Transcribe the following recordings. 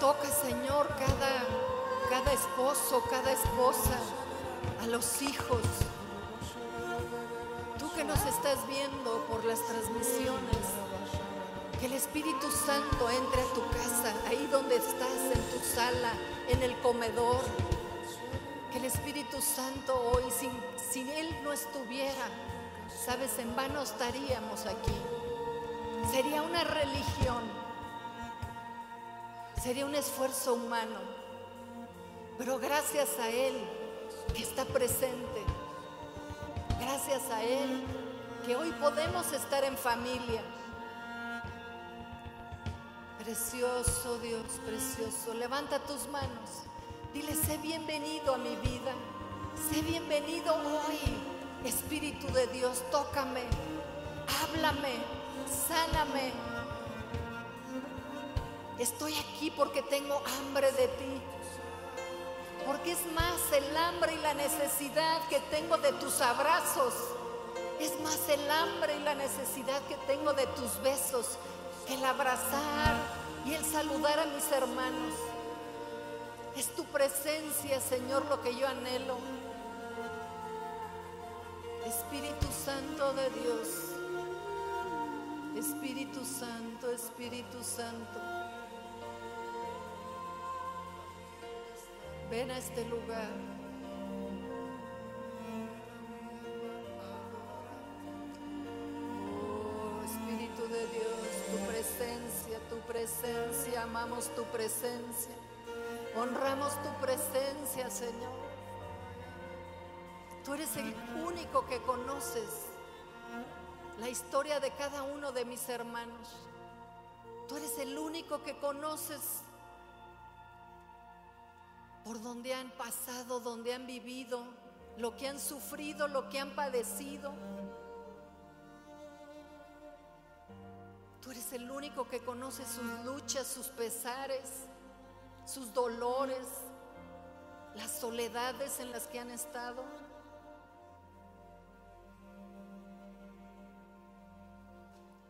Toca, Señor, cada, cada esposo, cada esposa, a los hijos. Tú que nos estás viendo por las transmisiones, que el Espíritu Santo entre a tu casa, ahí donde estás, en tu sala, en el comedor. Que el Espíritu Santo hoy, sin, si Él no estuviera, sabes, en vano estaríamos aquí. Sería una religión, sería un esfuerzo humano, pero gracias a Él que está presente, gracias a Él que hoy podemos estar en familia. Precioso Dios, precioso, levanta tus manos, dile, sé bienvenido a mi vida, sé bienvenido hoy, Espíritu de Dios, tócame, háblame. Sáname. Estoy aquí porque tengo hambre de ti. Porque es más el hambre y la necesidad que tengo de tus abrazos. Es más el hambre y la necesidad que tengo de tus besos que el abrazar y el saludar a mis hermanos. Es tu presencia, Señor, lo que yo anhelo. Espíritu Santo de Dios. Espíritu Santo, Espíritu Santo. Ven a este lugar. Oh, Espíritu de Dios, tu presencia, tu presencia, amamos tu presencia. Honramos tu presencia, Señor. Tú eres el único que conoces la historia de cada uno de mis hermanos. Tú eres el único que conoces por donde han pasado, donde han vivido, lo que han sufrido, lo que han padecido. Tú eres el único que conoce sus luchas, sus pesares, sus dolores, las soledades en las que han estado.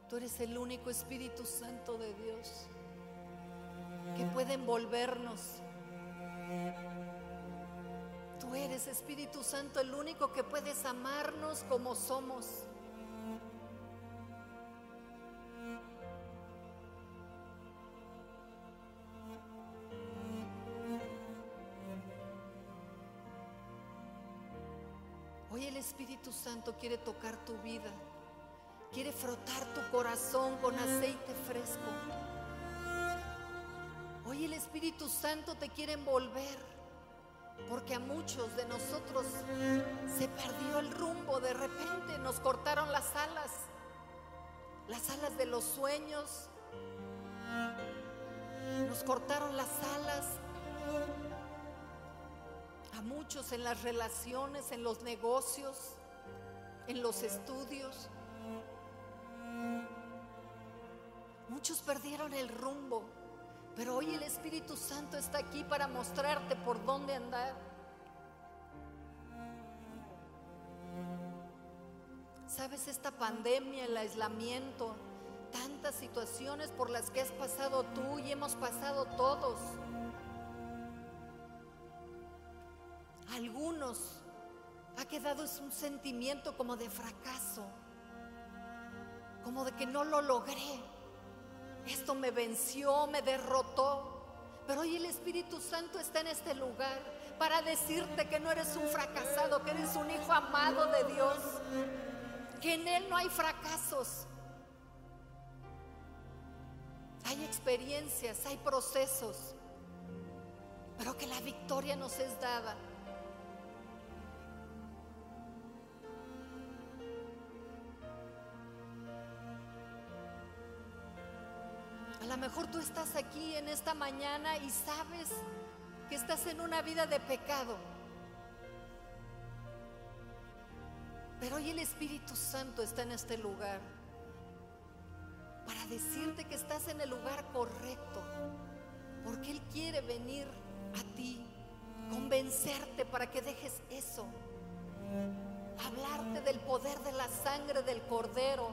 Tú eres el único Espíritu Santo de Dios que puede envolvernos. Tú eres Espíritu Santo el único que puedes amarnos como somos. Hoy el Espíritu Santo quiere tocar tu vida quiere frotar tu corazón con aceite fresco. Hoy el Espíritu Santo te quiere envolver, porque a muchos de nosotros se perdió el rumbo, de repente nos cortaron las alas, las alas de los sueños, nos cortaron las alas. A muchos en las relaciones, en los negocios, en los estudios. Muchos perdieron el rumbo, pero hoy el Espíritu Santo está aquí para mostrarte por dónde andar. Sabes, esta pandemia, el aislamiento, tantas situaciones por las que has pasado tú y hemos pasado todos. Algunos ha quedado es un sentimiento como de fracaso como de que no lo logré. Esto me venció, me derrotó. Pero hoy el Espíritu Santo está en este lugar para decirte que no eres un fracasado, que eres un hijo amado de Dios, que en Él no hay fracasos. Hay experiencias, hay procesos, pero que la victoria nos es dada lo mejor tú estás aquí en esta mañana y sabes que estás en una vida de pecado. Pero hoy el Espíritu Santo está en este lugar para decirte que estás en el lugar correcto, porque Él quiere venir a ti, convencerte para que dejes eso, hablarte del poder de la sangre del cordero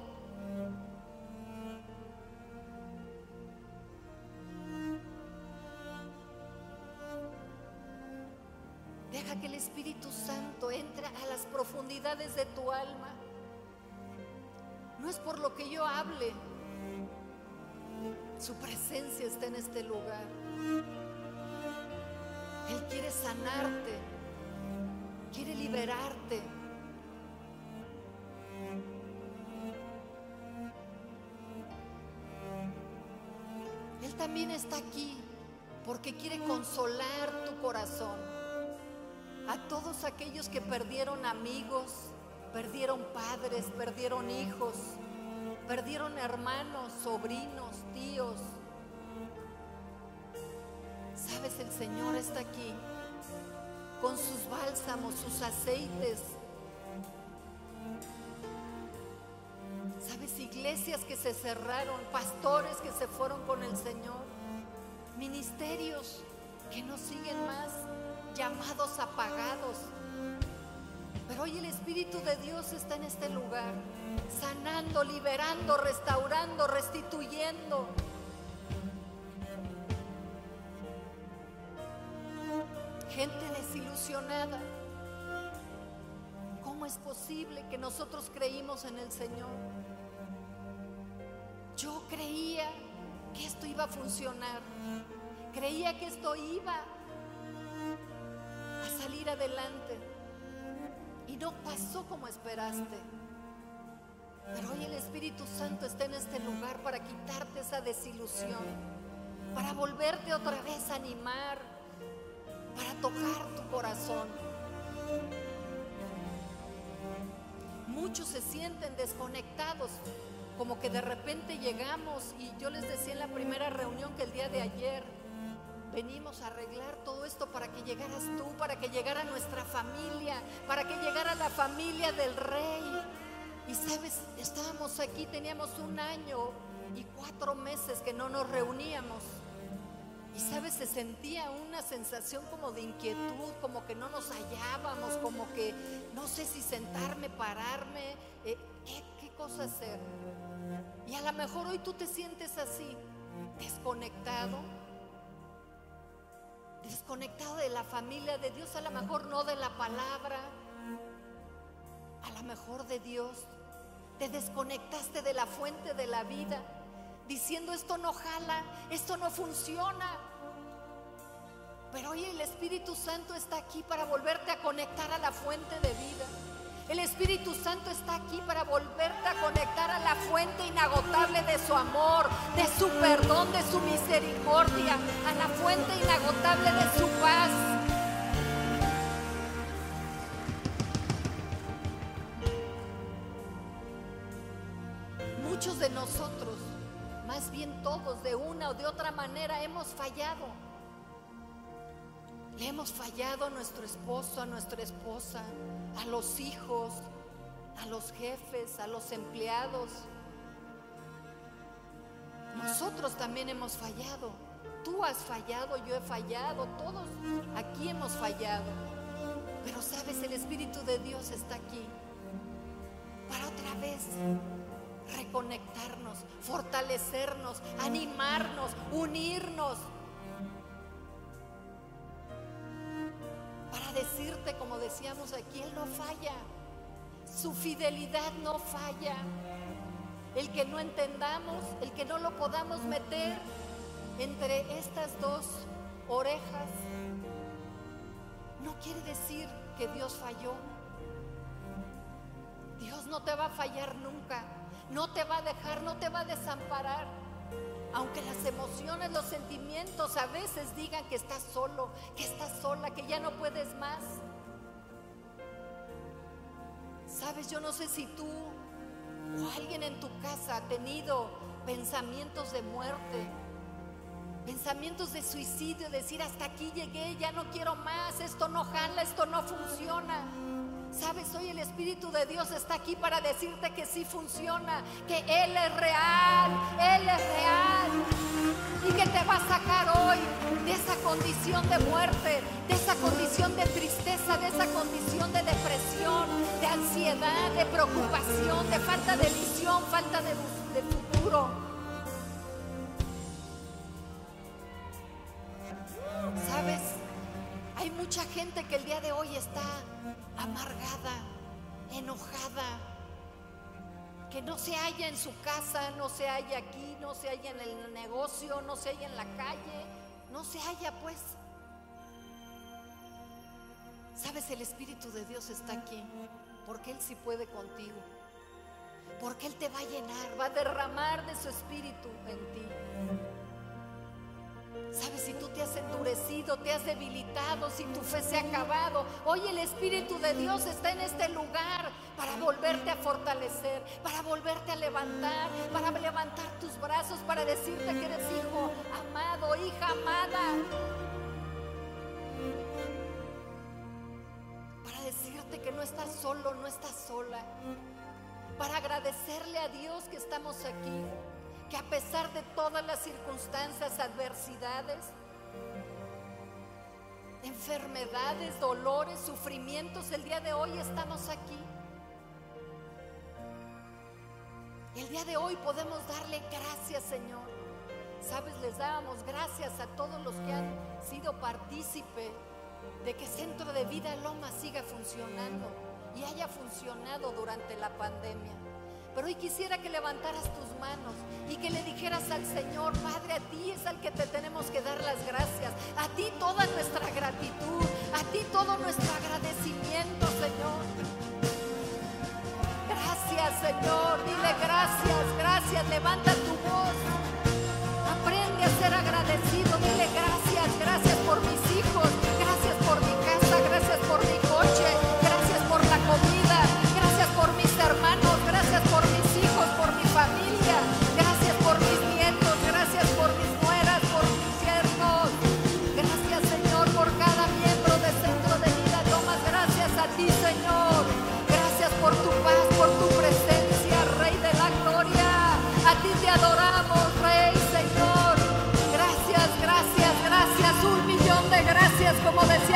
profundidades de tu alma. No es por lo que yo hable. Su presencia está en este lugar. Él quiere sanarte. Quiere liberarte. Él también está aquí porque quiere consolar tu corazón. A todos aquellos que perdieron amigos, perdieron padres, perdieron hijos, perdieron hermanos, sobrinos, tíos. Sabes, el Señor está aquí con sus bálsamos, sus aceites. Sabes, iglesias que se cerraron, pastores que se fueron con el Señor, ministerios que no siguen más, llamados apagados. Pero hoy el Espíritu de Dios está en este lugar, sanando, liberando, restaurando, restituyendo. Gente desilusionada. ¿Cómo es posible que nosotros creímos en el Señor? Yo creía que esto iba a funcionar. Creía que esto iba salir adelante. Y no pasó como esperaste. Pero hoy el Espíritu Santo está en este lugar para quitarte esa desilusión, para volverte otra vez a animar, para tocar tu corazón. Muchos se sienten desconectados, como que de repente llegamos y yo les decía en la primera reunión que el día de ayer venimos a arreglar todo esto para que llegaras tú, para que llegara nuestra familia, para que llegara la familia del rey. Y sabes, estábamos aquí, teníamos un año y cuatro meses que no nos reuníamos. Y sabes, se sentía una sensación como de inquietud, como que no nos hallábamos, como que no sé si sentarme, pararme, eh, ¿qué, qué cosa hacer. Y a lo mejor hoy tú te sientes así, desconectado, desconectado de la familia de Dios, a lo mejor no de la palabra, a lo mejor de Dios. Te desconectaste de la fuente de la vida, diciendo esto no jala, esto no funciona. Pero hoy el Espíritu Santo está aquí para volverte a conectar a la fuente de vida. El Espíritu Santo está aquí para volverte a conectar a la fuente inagotable de su amor, de su perdón, de su misericordia, a la fuente inagotable de su paz. Muchos de nosotros, más bien todos, de una o de otra manera, hemos fallado. Le hemos fallado a nuestro esposo, a nuestra esposa, a los hijos, a los jefes, a los empleados. Nosotros también hemos fallado. Tú has fallado, yo he fallado, todos aquí hemos fallado. Pero sabes, el Espíritu de Dios está aquí para otra vez reconectarnos, fortalecernos, animarnos, unirnos. Para decirte, como decíamos aquí, Él no falla. Su fidelidad no falla. El que no entendamos, el que no lo podamos meter entre estas dos orejas, no quiere decir que Dios falló. Dios no te va a fallar nunca. No te va a dejar, no te va a desamparar. Aunque las emociones, los sentimientos a veces digan que estás solo, que estás sola, que ya no puedes más. Sabes, yo no sé si tú o alguien en tu casa ha tenido pensamientos de muerte, pensamientos de suicidio, decir hasta aquí llegué, ya no quiero más, esto no jala, esto no funciona. Sabes, hoy el Espíritu de Dios está aquí para decirte que sí funciona, que Él es real, Él es real. Y que te va a sacar hoy de esa condición de muerte, de esa condición de tristeza, de esa condición de depresión, de ansiedad, de preocupación, de falta de visión, falta de, de futuro. ¿Sabes? Hay mucha gente que el día de hoy está amargada, enojada, que no se halla en su casa, no se halla aquí, no se halla en el negocio, no se halla en la calle, no se halla pues. Sabes, el Espíritu de Dios está aquí, porque Él sí puede contigo, porque Él te va a llenar, va a derramar de su Espíritu en ti. Sabes, si tú te has endurecido, te has debilitado, si tu fe se ha acabado, hoy el Espíritu de Dios está en este lugar para volverte a fortalecer, para volverte a levantar, para levantar tus brazos, para decirte que eres hijo amado, hija amada. Para decirte que no estás solo, no estás sola. Para agradecerle a Dios que estamos aquí que a pesar de todas las circunstancias, adversidades, enfermedades, dolores, sufrimientos, el día de hoy estamos aquí. El día de hoy podemos darle gracias, Señor. Sabes, les dábamos gracias a todos los que han sido partícipe de que Centro de Vida Loma siga funcionando y haya funcionado durante la pandemia. Pero hoy quisiera que levantaras tus manos y que le dijeras al Señor, Padre, a ti es al que te tenemos que dar las gracias. A ti toda nuestra gratitud, a ti todo nuestro agradecimiento, Señor. Gracias, Señor. Dile gracias, gracias. Levanta tu voz. Aprende a ser agradecido. Dile gracias, gracias por mis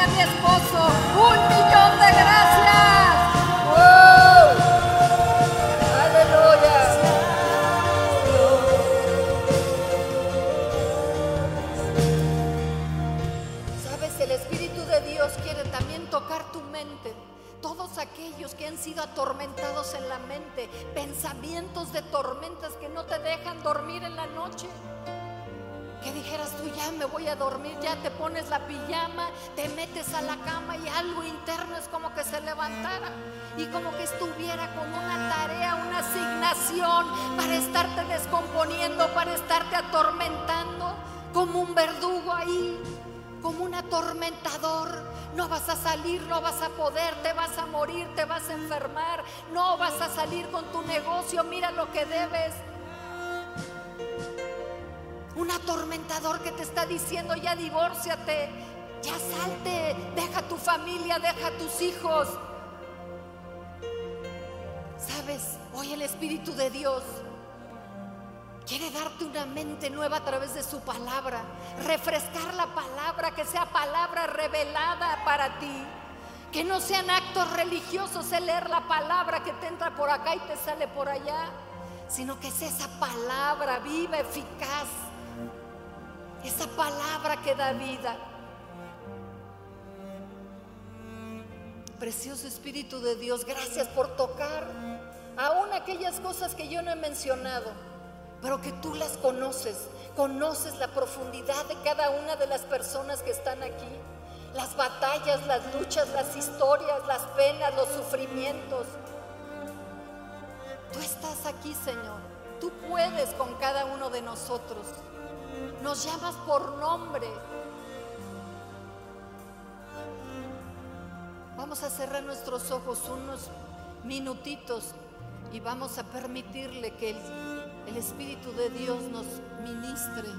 decía mi esposo. Un millón de gracias. ¡Wow! Aleluya. Sabes, el Espíritu de Dios quiere también tocar tu mente. Todos aquellos que han sido atormentados en la mente, pensamientos de tormentas que no te dejan dormir en la noche. Que dijeras tú, ya me voy a dormir, ya te pones la pijama, te metes a la cama y algo interno es como que se levantara y como que estuviera con una tarea, una asignación para estarte descomponiendo, para estarte atormentando, como un verdugo ahí, como un atormentador. No vas a salir, no vas a poder, te vas a morir, te vas a enfermar, no vas a salir con tu negocio, mira lo que debes. Un atormentador que te está diciendo ya divórciate, ya salte, deja tu familia, deja tus hijos. Sabes, hoy el Espíritu de Dios quiere darte una mente nueva a través de su palabra, refrescar la palabra, que sea palabra revelada para ti. Que no sean actos religiosos el leer la palabra que te entra por acá y te sale por allá, sino que sea esa palabra viva, eficaz, esa palabra que da vida. Precioso Espíritu de Dios, gracias por tocar aún aquellas cosas que yo no he mencionado, pero que tú las conoces, conoces la profundidad de cada una de las personas que están aquí, las batallas, las luchas, las historias, las penas, los sufrimientos. Tú estás aquí, Señor, tú puedes con cada uno de nosotros nos llamas por nombre. Vamos a cerrar nuestros ojos unos minutitos y vamos a permitirle que el, el Espíritu de Dios nos ministre.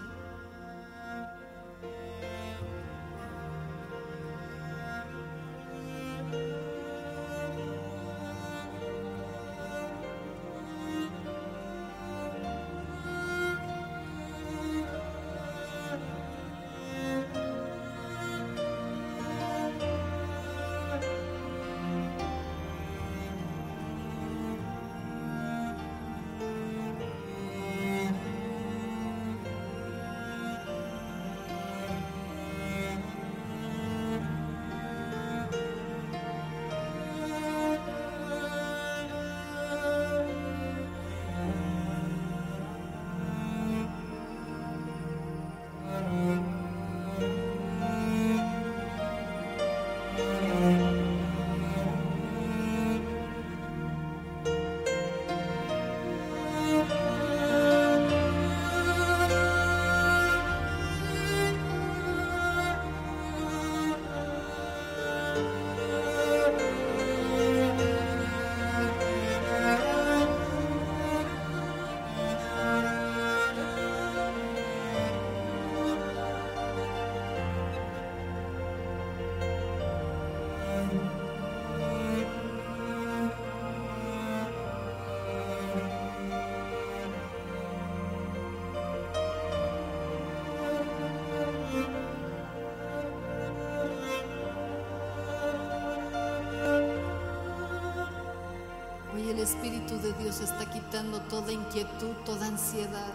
Dios está quitando toda inquietud, toda ansiedad.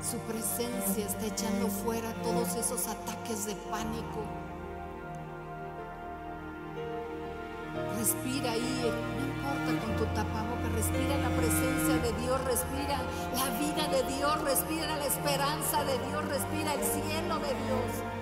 Su presencia está echando fuera todos esos ataques de pánico. Respira ahí, no importa con tu tapaboca, respira la presencia de Dios, respira la vida de Dios, respira la esperanza de Dios, respira el cielo de Dios.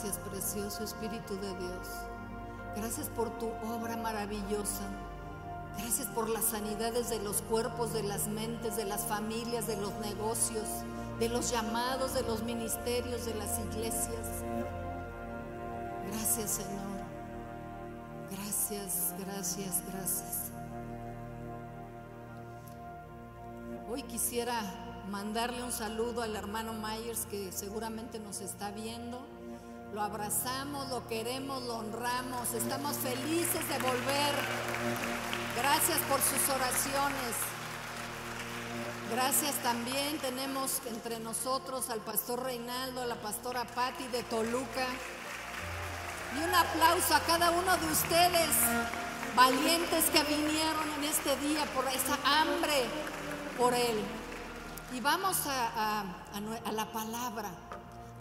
Gracias precioso Espíritu de Dios. Gracias por tu obra maravillosa. Gracias por las sanidades de los cuerpos, de las mentes, de las familias, de los negocios, de los llamados, de los ministerios, de las iglesias. Gracias Señor. Gracias, gracias, gracias. Hoy quisiera mandarle un saludo al hermano Myers que seguramente nos está viendo. Lo abrazamos, lo queremos, lo honramos. Estamos felices de volver. Gracias por sus oraciones. Gracias también tenemos entre nosotros al pastor Reinaldo, a la pastora Patti de Toluca. Y un aplauso a cada uno de ustedes, valientes que vinieron en este día por esa hambre por Él. Y vamos a, la palabra.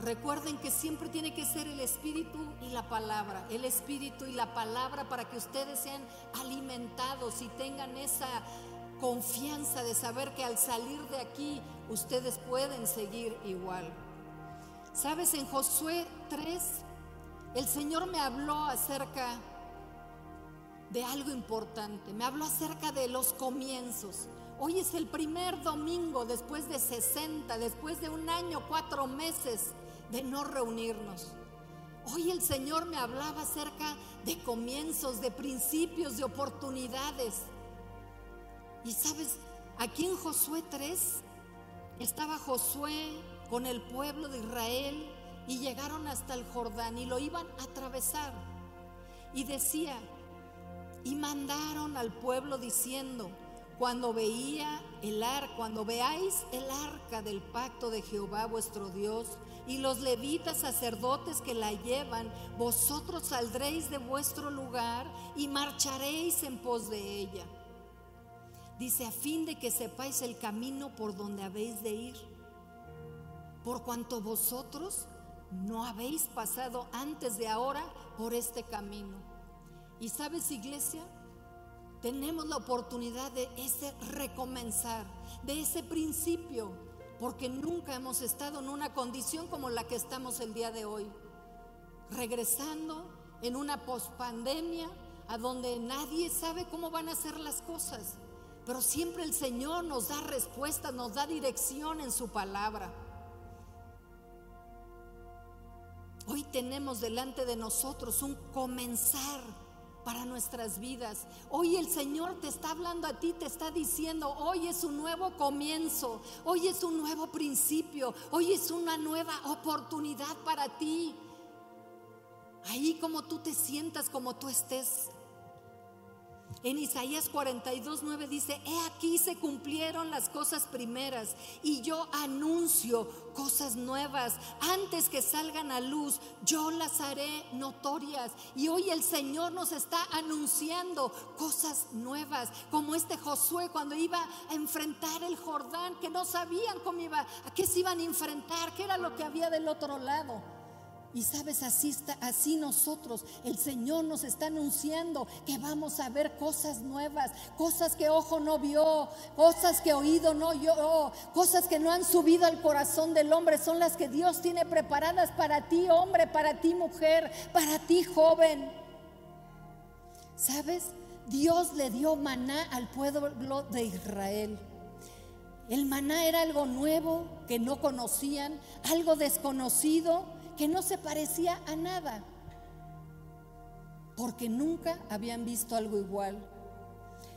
Recuerden que siempre tiene que ser el espíritu y la palabra, el espíritu y la palabra para que ustedes sean alimentados y tengan esa confianza de saber que al salir de aquí ustedes pueden seguir igual. Sabes, en Josué 3, el Señor me habló acerca de algo importante, me habló acerca de los comienzos. Hoy es el primer domingo después de 60, después de un año, cuatro meses de no reunirnos. Hoy el Señor me hablaba acerca de comienzos, de principios, de oportunidades. Y sabes, aquí en Josué 3 estaba Josué con el pueblo de Israel y llegaron hasta el Jordán y lo iban a atravesar. Y decía, y mandaron al pueblo diciendo, cuando veía el arca, cuando veáis el arca del pacto de Jehová vuestro Dios y los levitas sacerdotes que la llevan, vosotros saldréis de vuestro lugar y marcharéis en pos de ella. Dice, a fin de que sepáis el camino por donde habéis de ir, por cuanto vosotros no habéis pasado antes de ahora por este camino. ¿Y sabes, iglesia? tenemos la oportunidad de ese recomenzar, de ese principio, porque nunca hemos estado en una condición como la que estamos el día de hoy. Regresando en una pospandemia a donde nadie sabe cómo van a ser las cosas, pero siempre el Señor nos da respuesta, nos da dirección en su palabra. Hoy tenemos delante de nosotros un comenzar para nuestras vidas. Hoy el Señor te está hablando a ti, te está diciendo, hoy es un nuevo comienzo, hoy es un nuevo principio, hoy es una nueva oportunidad para ti. Ahí como tú te sientas, como tú estés. En Isaías 42, 9 dice, he aquí se cumplieron las cosas primeras y yo anuncio cosas nuevas. Antes que salgan a luz, yo las haré notorias. Y hoy el Señor nos está anunciando cosas nuevas, como este Josué cuando iba a enfrentar el Jordán, que no sabían cómo iba, a qué se iban a enfrentar, qué era lo que había del otro lado. Y sabes, así, está, así nosotros, el Señor nos está anunciando que vamos a ver cosas nuevas, cosas que ojo no vio, cosas que oído no oyó, cosas que no han subido al corazón del hombre, son las que Dios tiene preparadas para ti, hombre, para ti, mujer, para ti, joven. ¿Sabes? Dios le dio maná al pueblo de Israel. El maná era algo nuevo que no conocían, algo desconocido que no se parecía a nada, porque nunca habían visto algo igual.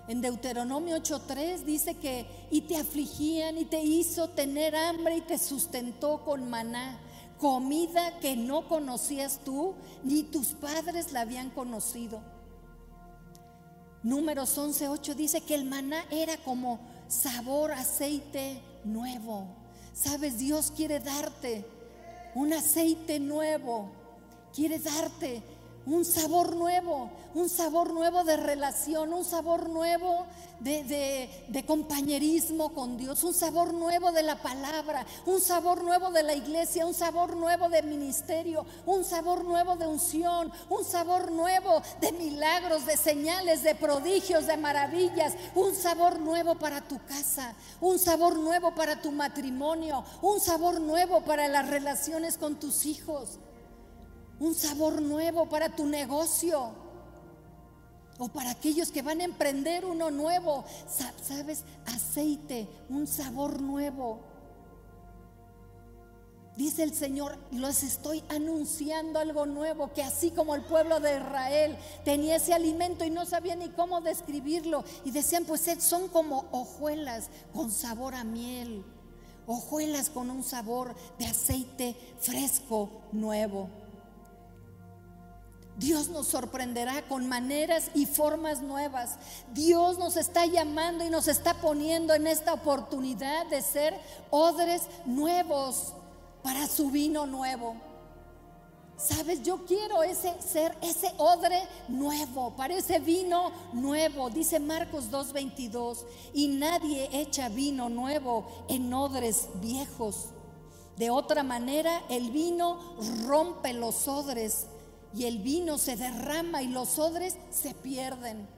En Deuteronomio 8:3 dice que y te afligían y te hizo tener hambre y te sustentó con maná, comida que no conocías tú ni tus padres la habían conocido. Números 11:8 dice que el maná era como sabor aceite nuevo. Sabes, Dios quiere darte un aceite nuevo, quiere darte un sabor nuevo, un sabor nuevo de relación, un sabor nuevo de, compañerismo con Dios, un sabor nuevo de la palabra, un sabor nuevo de la iglesia, un sabor nuevo de ministerio, un sabor nuevo de unción, un sabor nuevo de milagros, de señales, de prodigios, de maravillas, un sabor nuevo para tu casa, un sabor nuevo para tu matrimonio, un sabor nuevo para las relaciones con tus hijos un sabor nuevo para tu negocio o para aquellos que van a emprender uno nuevo. ¿Sabes? Aceite, un sabor nuevo. Dice el Señor, los estoy anunciando algo nuevo, que así como el pueblo de Israel tenía ese alimento y no sabía ni cómo describirlo, y decían, pues son como hojuelas con sabor a miel, hojuelas con un sabor de aceite fresco, nuevo. Dios nos sorprenderá con maneras y formas nuevas. Dios nos está llamando y nos está poniendo en esta oportunidad de ser odres nuevos para su vino nuevo. Sabes, yo quiero ese ser ese odre nuevo, para ese vino nuevo, dice Marcos 2:22, y nadie echa vino nuevo en odres viejos. De otra manera, el vino rompe los odres y el vino se derrama y los odres se pierden.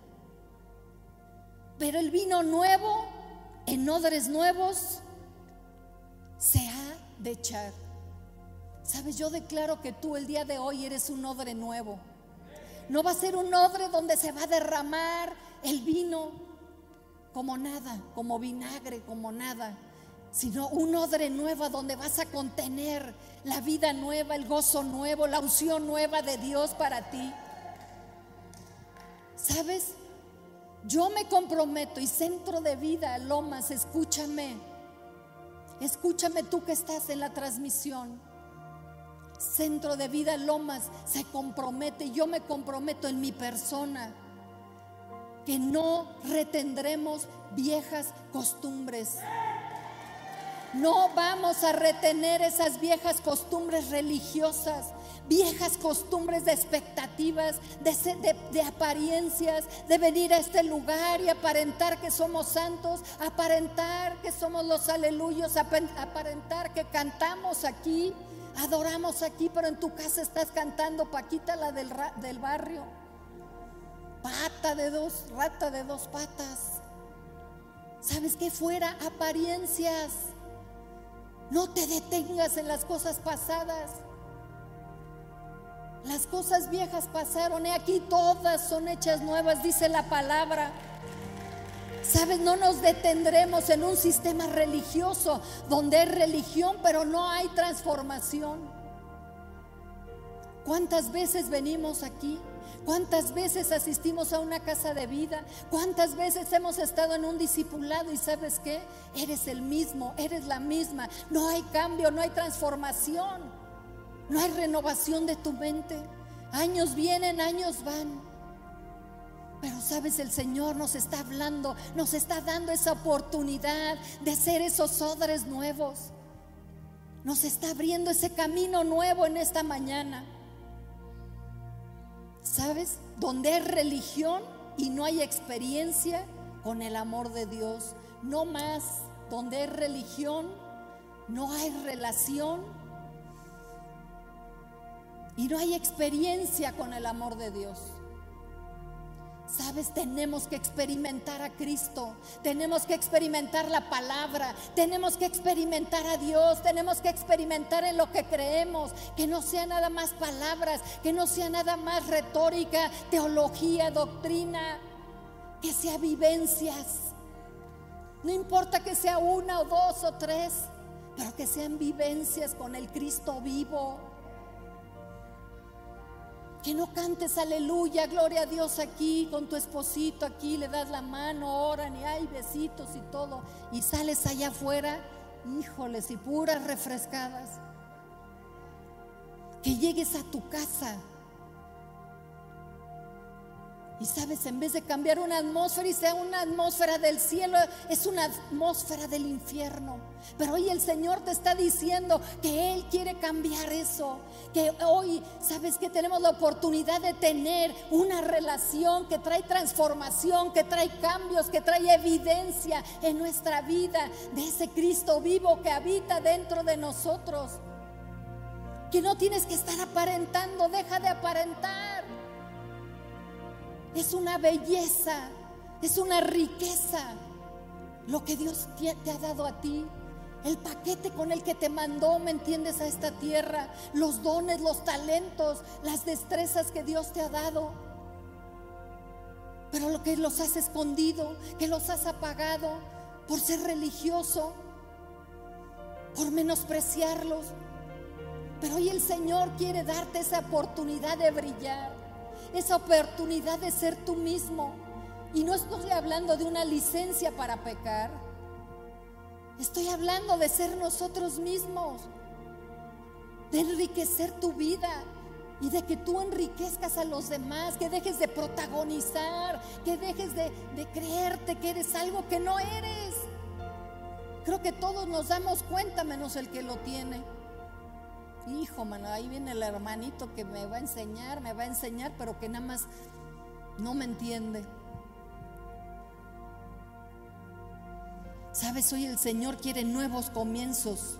Pero el vino nuevo, en odres nuevos, se ha de echar. Sabes, yo declaro que tú el día de hoy eres un odre nuevo. No va a ser un odre donde se va a derramar el vino como nada, como vinagre, como nada sino un odre nuevo donde vas a contener la vida nueva, el gozo nuevo, la unción nueva de Dios para ti. ¿Sabes? Yo me comprometo y centro de vida, Lomas, escúchame. Escúchame tú que estás en la transmisión. Centro de vida Lomas se compromete, yo me comprometo en mi persona, que no retendremos viejas costumbres. No vamos a retener esas viejas costumbres religiosas, viejas costumbres de expectativas, de, apariencias, de venir a este lugar y aparentar que somos santos, aparentar que somos los aleluyos, aparentar que cantamos aquí, adoramos aquí, pero en tu casa estás cantando Paquita la del, del barrio. Pata de dos, rata de dos patas. ¿Sabes qué? Fuera apariencias. No te detengas en las cosas pasadas. Las cosas viejas pasaron y aquí todas son hechas nuevas, dice la palabra. Sabes, no nos detendremos en un sistema religioso donde hay religión pero no hay transformación. ¿Cuántas veces venimos aquí? ¿Cuántas veces asistimos a una casa de vida? ¿Cuántas veces hemos estado en un discipulado y sabes qué? Eres el mismo, eres la misma. No hay cambio, no hay transformación, no hay renovación de tu mente. Años vienen, años van. Pero sabes, el Señor nos está hablando, nos está dando esa oportunidad de ser esos odres nuevos. Nos está abriendo ese camino nuevo en esta mañana. ¿Sabes? Donde hay religión y no hay experiencia con el amor de Dios. No más. Donde hay religión, no hay relación y no hay experiencia con el amor de Dios. Sabes, tenemos que experimentar a Cristo, tenemos que experimentar la palabra, tenemos que experimentar a Dios, tenemos que experimentar en lo que creemos, que no sea nada más palabras, que no sea nada más retórica, teología, doctrina, que sea vivencias. No importa que sea una o dos o tres, pero que sean vivencias con el Cristo vivo. Que no cantes aleluya, gloria a Dios aquí, con tu esposito aquí, le das la mano, oran y hay besitos y todo. Y sales allá afuera, híjoles, y puras refrescadas. Que llegues a tu casa y sabes, en vez de cambiar una atmósfera y sea una atmósfera del cielo, es una atmósfera del infierno. Pero hoy el Señor te está diciendo que Él quiere cambiar eso. Que hoy, sabes que tenemos la oportunidad de tener una relación que trae transformación, que trae cambios, que trae evidencia en nuestra vida de ese Cristo vivo que habita dentro de nosotros. Que no tienes que estar aparentando, deja de aparentar. Es una belleza, es una riqueza lo que Dios te ha dado a ti. El paquete con el que te mandó, ¿me entiendes?, a esta tierra. Los dones, los talentos, las destrezas que Dios te ha dado. Pero lo que los has escondido, que los has apagado por ser religioso, por menospreciarlos. Pero hoy el Señor quiere darte esa oportunidad de brillar esa oportunidad de ser tú mismo. Y no estoy hablando de una licencia para pecar. Estoy hablando de ser nosotros mismos, de enriquecer tu vida y de que tú enriquezcas a los demás, que dejes de protagonizar, que dejes de, de creerte que eres algo que no eres. Creo que todos nos damos cuenta menos el que lo tiene. Hijo, mano, ahí viene el hermanito que me va a enseñar, me va a enseñar, pero que nada más no me entiende. Sabes, hoy el Señor quiere nuevos comienzos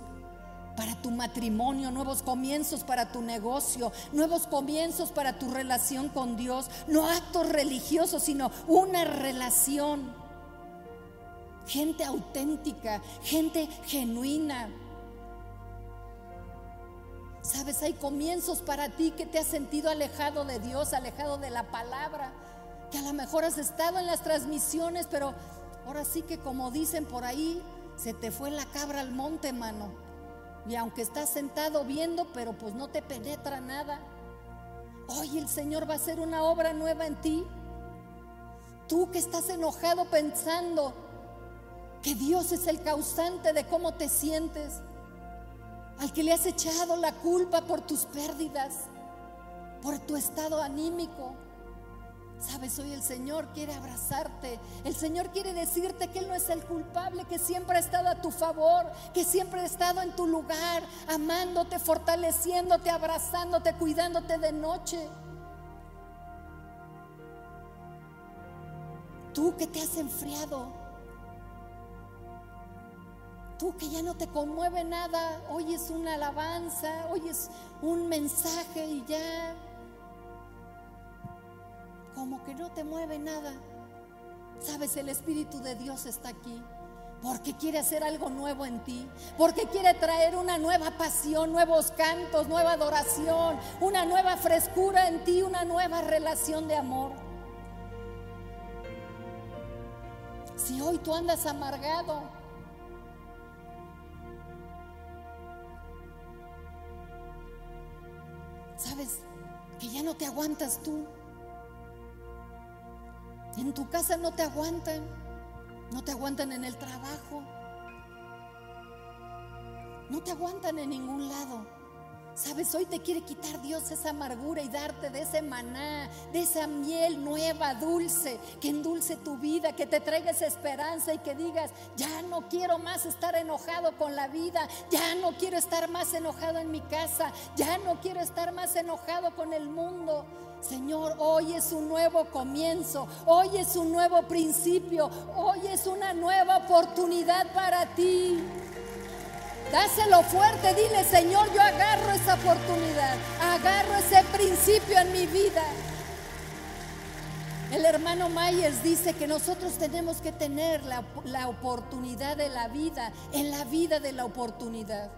para tu matrimonio, nuevos comienzos para tu negocio, nuevos comienzos para tu relación con Dios, no actos religiosos, sino una relación. Gente auténtica, gente genuina. Sabes, hay comienzos para ti que te has sentido alejado de Dios, alejado de la palabra, que a lo mejor has estado en las transmisiones, pero ahora sí que como dicen por ahí, se te fue la cabra al monte, mano. Y aunque estás sentado viendo, pero pues no te penetra nada. Hoy el Señor va a hacer una obra nueva en ti. Tú que estás enojado pensando que Dios es el causante de cómo te sientes al que le has echado la culpa por tus pérdidas, por tu estado anímico. Sabes, hoy el Señor quiere abrazarte. El Señor quiere decirte que Él no es el culpable, que siempre ha estado a tu favor, que siempre ha estado en tu lugar, amándote, fortaleciéndote, abrazándote, cuidándote de noche. Tú que te has enfriado, Tú que ya no te conmueve nada, oyes una alabanza, oyes un mensaje y ya como que no te mueve nada. Sabes, el Espíritu de Dios está aquí porque quiere hacer algo nuevo en ti, porque quiere traer una nueva pasión, nuevos cantos, nueva adoración, una nueva frescura en ti, una nueva relación de amor. Si hoy tú andas amargado, sabes que ya no te aguantas tú. En tu casa no te aguantan, no te aguantan en el trabajo, no te aguantan en ningún lado. Sabes, hoy te quiere quitar Dios esa amargura y darte de ese maná, de esa miel nueva, dulce, que endulce tu vida, que te traiga esperanza y que digas, ya no quiero más estar enojado con la vida, ya no quiero estar más enojado en mi casa, ya no quiero estar más enojado con el mundo. Señor, hoy es un nuevo comienzo, hoy es un nuevo principio, hoy es una nueva oportunidad para ti. Dáselo fuerte, dile Señor, yo agarro esa oportunidad, agarro ese principio en mi vida. El hermano Myers dice que nosotros tenemos que tener la, la oportunidad de la vida, en la vida de la oportunidad.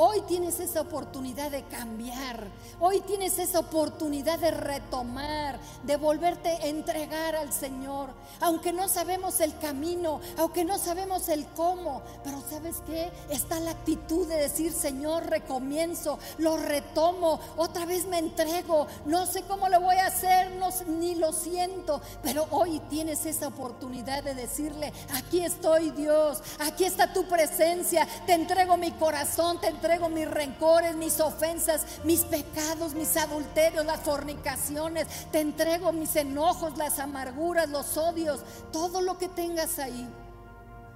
Hoy tienes esa oportunidad de cambiar. Hoy tienes esa oportunidad de retomar, de volverte a entregar al Señor. Aunque no sabemos el camino, aunque no sabemos el cómo. Pero ¿sabes qué? Está la actitud de decir, Señor, recomienzo, lo retomo, otra vez me entrego. No sé cómo lo voy a hacer, ni lo siento. Pero hoy tienes esa oportunidad de decirle, aquí estoy Dios, aquí está tu presencia. Te entrego mi corazón, te entrego entrego mis rencores, mis ofensas, mis pecados, mis adulterios, las fornicaciones. Te entrego mis enojos, las amarguras, los odios, todo lo que tengas ahí.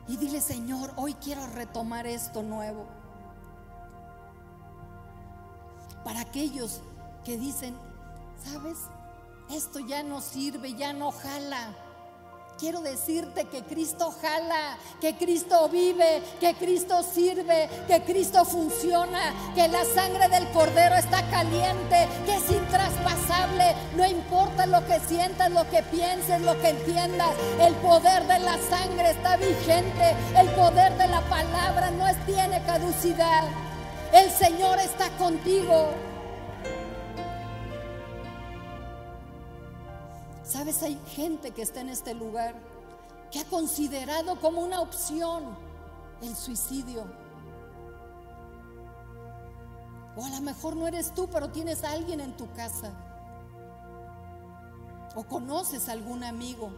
Y dile, Señor, hoy quiero retomar esto nuevo. Para aquellos que dicen, ¿sabes? Esto ya no sirve, ya no jala. Quiero decirte que Cristo jala, que Cristo vive, que Cristo sirve, que Cristo funciona, que la sangre del Cordero está caliente, que es intraspasable. No importa lo que sientas, lo que pienses, lo que entiendas. El poder de la sangre está vigente. El poder de la palabra no tiene caducidad. El Señor está contigo. Sabes, hay gente que está en este lugar que ha considerado como una opción el suicidio. O a lo mejor no eres tú, pero tienes a alguien en tu casa. O conoces a algún amigo.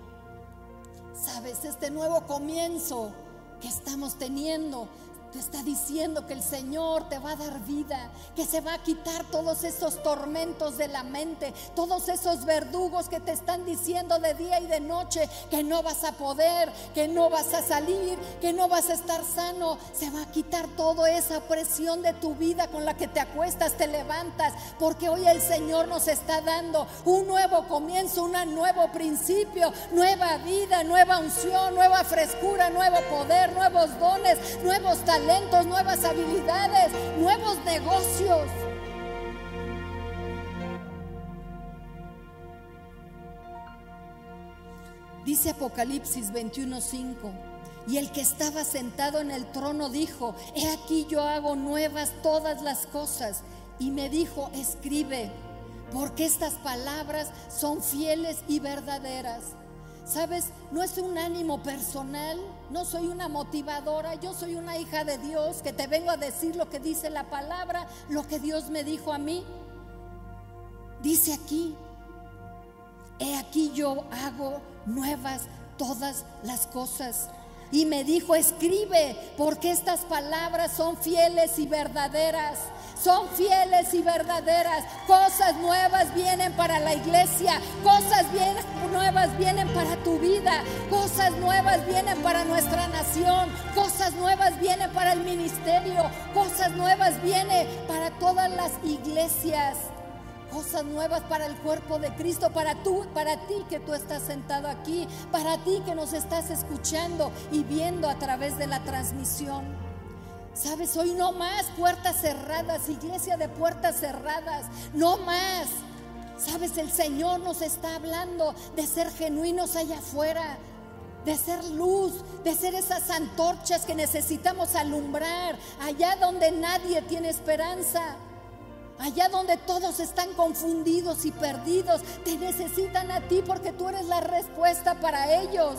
Sabes, este nuevo comienzo que estamos teniendo te está diciendo que el Señor te va a dar vida, que se va a quitar todos esos tormentos de la mente, todos esos verdugos que te están diciendo de día y de noche que no vas a poder, que no vas a salir, que no vas a estar sano. Se va a quitar toda esa presión de tu vida con la que te acuestas, te levantas, porque hoy el Señor nos está dando un nuevo comienzo, un nuevo principio, nueva vida, nueva unción, nueva frescura, nuevo poder, nuevos dones, nuevos talentos nuevas habilidades, nuevos negocios. Dice Apocalipsis 21:5. Y el que estaba sentado en el trono dijo, he aquí yo hago nuevas todas las cosas. Y me dijo, escribe, porque estas palabras son fieles y verdaderas. Sabes, no es un ánimo personal, no soy una motivadora, yo soy una hija de Dios que te vengo a decir lo que dice la palabra, lo que Dios me dijo a mí. Dice aquí, he aquí yo hago nuevas todas las cosas. Y me dijo, escribe, porque estas palabras son fieles y verdaderas. Son fieles y verdaderas. Cosas nuevas vienen para la iglesia, cosas bien, nuevas vienen para tu vida, cosas nuevas vienen para nuestra nación, cosas nuevas vienen para el ministerio, cosas nuevas vienen para todas las iglesias. Cosas nuevas para el cuerpo de Cristo, para tú, para ti que tú estás sentado aquí, para ti que nos estás escuchando y viendo a través de la transmisión. Sabes, hoy no más puertas cerradas, iglesia de puertas cerradas, no más. Sabes, el Señor nos está hablando de ser genuinos allá afuera, de ser luz, de ser esas antorchas que necesitamos alumbrar, allá donde nadie tiene esperanza. Allá donde todos están confundidos y perdidos, te necesitan a ti porque tú eres la respuesta para ellos.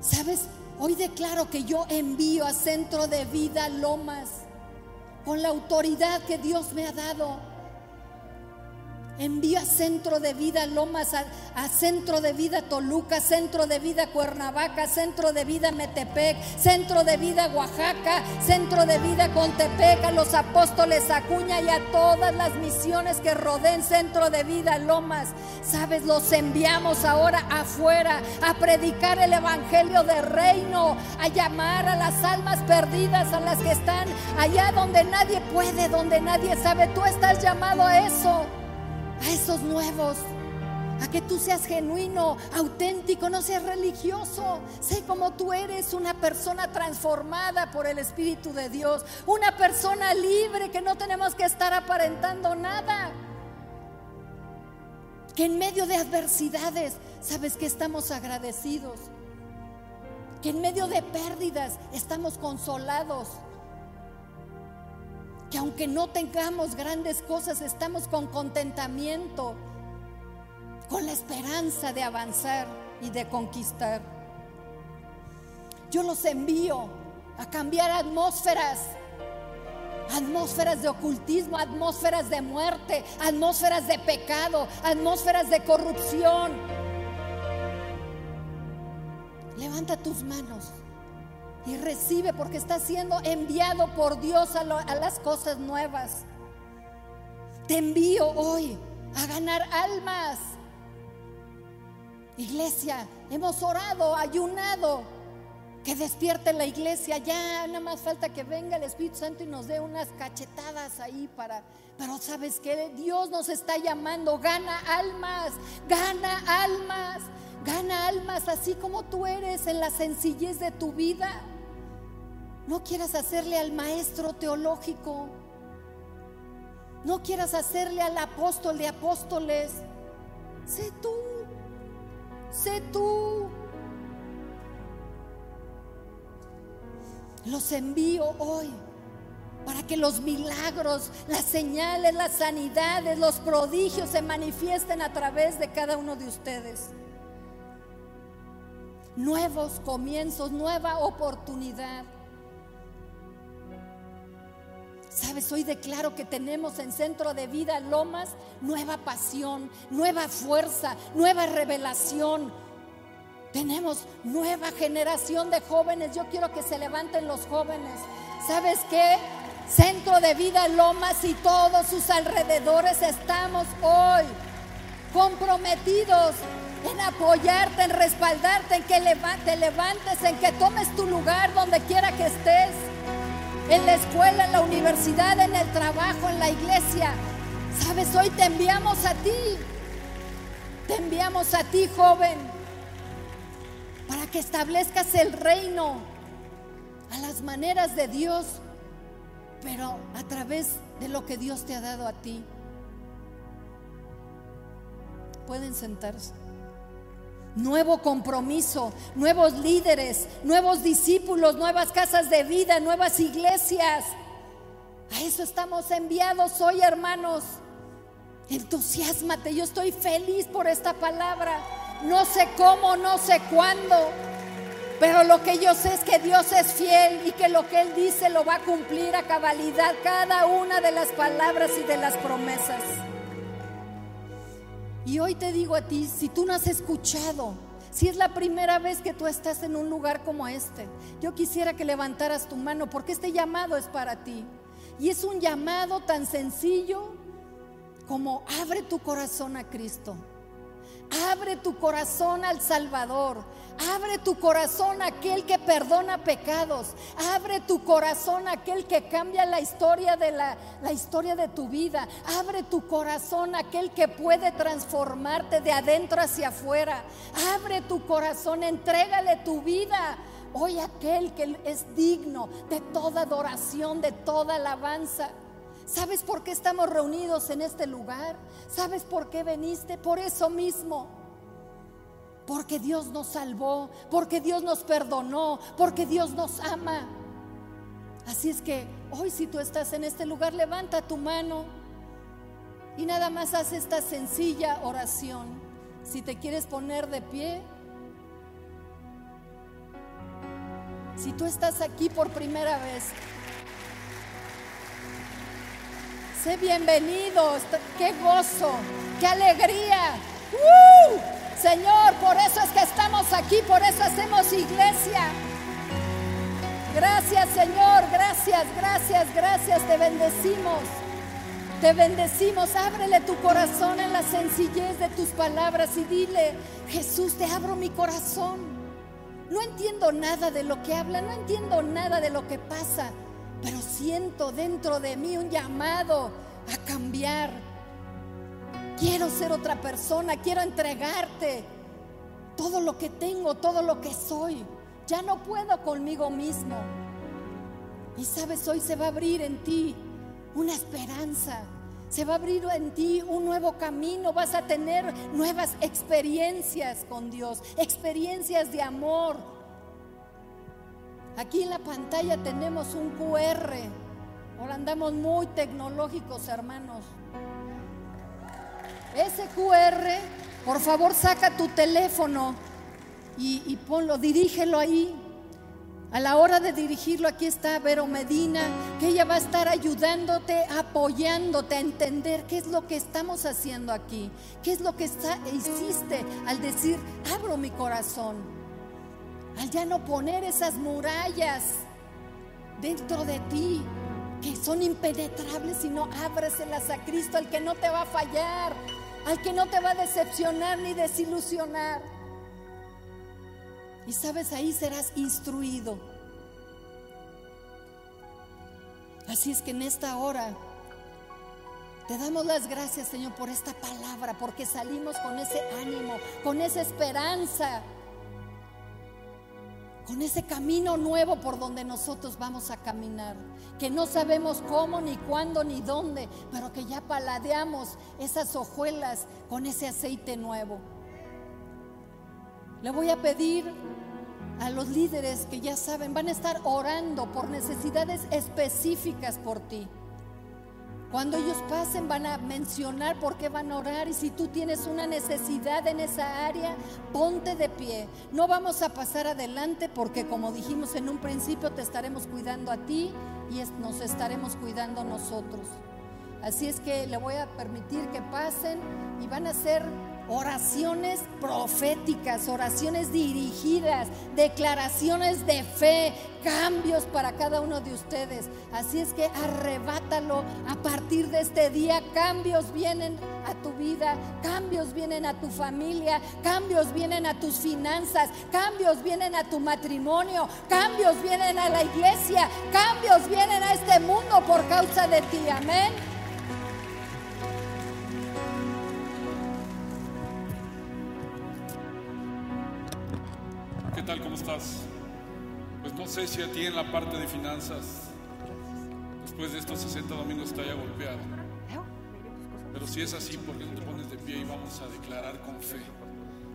¿Sabes? Hoy declaro que yo envío a Centro de Vida Lomas con la autoridad que Dios me ha dado. Envío a Centro de Vida Lomas, a, Centro de Vida Toluca, Centro de Vida Cuernavaca, Centro de Vida Metepec, Centro de Vida Oaxaca, Centro de Vida Contepec, a los apóstoles Acuña y a todas las misiones que rodeen Centro de Vida Lomas. Sabes, los enviamos ahora afuera a predicar el Evangelio de Reino, a llamar a las almas perdidas, a las que están allá donde nadie puede, donde nadie sabe. Tú estás llamado a eso a esos nuevos, a que tú seas genuino, auténtico, no seas religioso. Sé como tú eres una persona transformada por el Espíritu de Dios, una persona libre que no tenemos que estar aparentando nada. Que en medio de adversidades, sabes que estamos agradecidos. Que en medio de pérdidas estamos consolados que aunque no tengamos grandes cosas, estamos con contentamiento, con la esperanza de avanzar y de conquistar. Yo los envío a cambiar atmósferas, atmósferas de ocultismo, atmósferas de muerte, atmósferas de pecado, atmósferas de corrupción. Levanta tus manos y recibe porque está siendo enviado por Dios a, las cosas nuevas. Te envío hoy a ganar almas. Iglesia, hemos orado, ayunado, que despierte la iglesia. Ya nada más falta que venga el Espíritu Santo y nos dé unas cachetadas ahí para... Pero sabes que Dios nos está llamando, gana almas, gana almas, gana almas así como tú eres en la sencillez de tu vida. No quieras hacerle al maestro teológico. No quieras hacerle al apóstol de apóstoles. Sé tú. Sé tú. Los envío hoy para que los milagros, las señales, las sanidades, los prodigios se manifiesten a través de cada uno de ustedes. Nuevos comienzos, nueva oportunidad. Sabes, hoy declaro que tenemos en Centro de Vida Lomas nueva pasión, nueva fuerza, nueva revelación. Tenemos nueva generación de jóvenes. Yo quiero que se levanten los jóvenes. ¿Sabes qué? Centro de Vida Lomas y todos sus alrededores estamos hoy comprometidos en apoyarte, en respaldarte, en que te levantes, en que tomes tu lugar donde quiera que estés en la escuela, en la universidad, en el trabajo, en la iglesia. Sabes, hoy te enviamos a ti. Te enviamos a ti, joven, para que establezcas el reino a las maneras de Dios, pero a través de lo que Dios te ha dado a ti. Pueden sentarse nuevo compromiso, nuevos líderes, nuevos discípulos, nuevas casas de vida, nuevas iglesias. A eso estamos enviados hoy, hermanos. Entusiasmate, yo estoy feliz por esta palabra. No sé cómo, no sé cuándo, pero lo que yo sé es que Dios es fiel y que lo que Él dice lo va a cumplir a cabalidad cada una de las palabras y de las promesas. Y hoy te digo a ti, si tú no has escuchado, si es la primera vez que tú estás en un lugar como este, yo quisiera que levantaras tu mano porque este llamado es para ti. Y es un llamado tan sencillo como abre tu corazón a Cristo. Abre tu corazón al Salvador. Abre tu corazón a aquel que perdona pecados. Abre tu corazón a aquel que cambia la historia de la, historia de tu vida. Abre tu corazón a aquel que puede transformarte de adentro hacia afuera. Abre tu corazón, entrégale tu vida. Hoy aquel que es digno de toda adoración, de toda alabanza. ¿Sabes por qué estamos reunidos en este lugar? ¿Sabes por qué veniste? Por eso mismo. Porque Dios nos salvó, porque Dios nos perdonó, porque Dios nos ama. Así es que hoy si tú estás en este lugar, levanta tu mano y nada más haz esta sencilla oración. Si te quieres poner de pie, si tú estás aquí por primera vez, Sé bienvenido. Qué gozo, qué alegría. ¡Uh! Señor, por eso es que estamos aquí, por eso hacemos iglesia. Gracias Señor, gracias, gracias, gracias, te bendecimos. Te bendecimos, ábrele tu corazón en la sencillez de tus palabras y dile, Jesús, te abro mi corazón. No entiendo nada de lo que habla, no entiendo nada de lo que pasa, pero siento dentro de mí un llamado a cambiar. Quiero ser otra persona, quiero entregarte todo lo que tengo, todo lo que soy. Ya no puedo conmigo mismo. Y sabes, hoy se va a abrir en ti una esperanza. Se va a abrir en ti un nuevo camino. Vas a tener nuevas experiencias con Dios, experiencias de amor. Aquí en la pantalla tenemos un QR. Ahora andamos muy tecnológicos, hermanos. Ese QR, por favor, saca tu teléfono y, ponlo, dirígelo ahí. A la hora de dirigirlo, aquí está Vero Medina, que ella va a estar ayudándote, apoyándote a entender qué es lo que estamos haciendo aquí, qué es lo que hiciste al decir, abro mi corazón, al ya no poner esas murallas dentro de ti, que son impenetrables, sino ábreselas a Cristo, al que no te va a fallar, al que no te va a decepcionar ni desilusionar. Y sabes, ahí serás instruido. Así es que en esta hora te damos las gracias, Señor, por esta palabra, porque salimos con ese ánimo, con esa esperanza, con ese camino nuevo por donde nosotros vamos a caminar, que no sabemos cómo, ni cuándo, ni dónde, pero que ya paladeamos esas hojuelas con ese aceite nuevo. Le voy a pedir a los líderes que ya saben, van a estar orando por necesidades específicas por ti. Cuando ellos pasen van a mencionar por qué van a orar y si tú tienes una necesidad en esa área, ponte de pie. No vamos a pasar adelante porque como dijimos en un principio, te estaremos cuidando a ti y nos estaremos cuidando nosotros. Así es que le voy a permitir que pasen y van a ser oraciones proféticas, oraciones dirigidas, declaraciones de fe, cambios para cada uno de ustedes. Así es que arrebátalo a partir de este día. Cambios vienen a tu vida, cambios vienen a tu familia, cambios vienen a tus finanzas, cambios vienen a tu matrimonio, cambios vienen a la iglesia, cambios vienen a este mundo por causa de ti. Amén. Si a ti en la parte de finanzas, después de estos 60 domingos te haya golpeado. Pero si es así, ¿por qué no te pones de pie y vamos a declarar con fe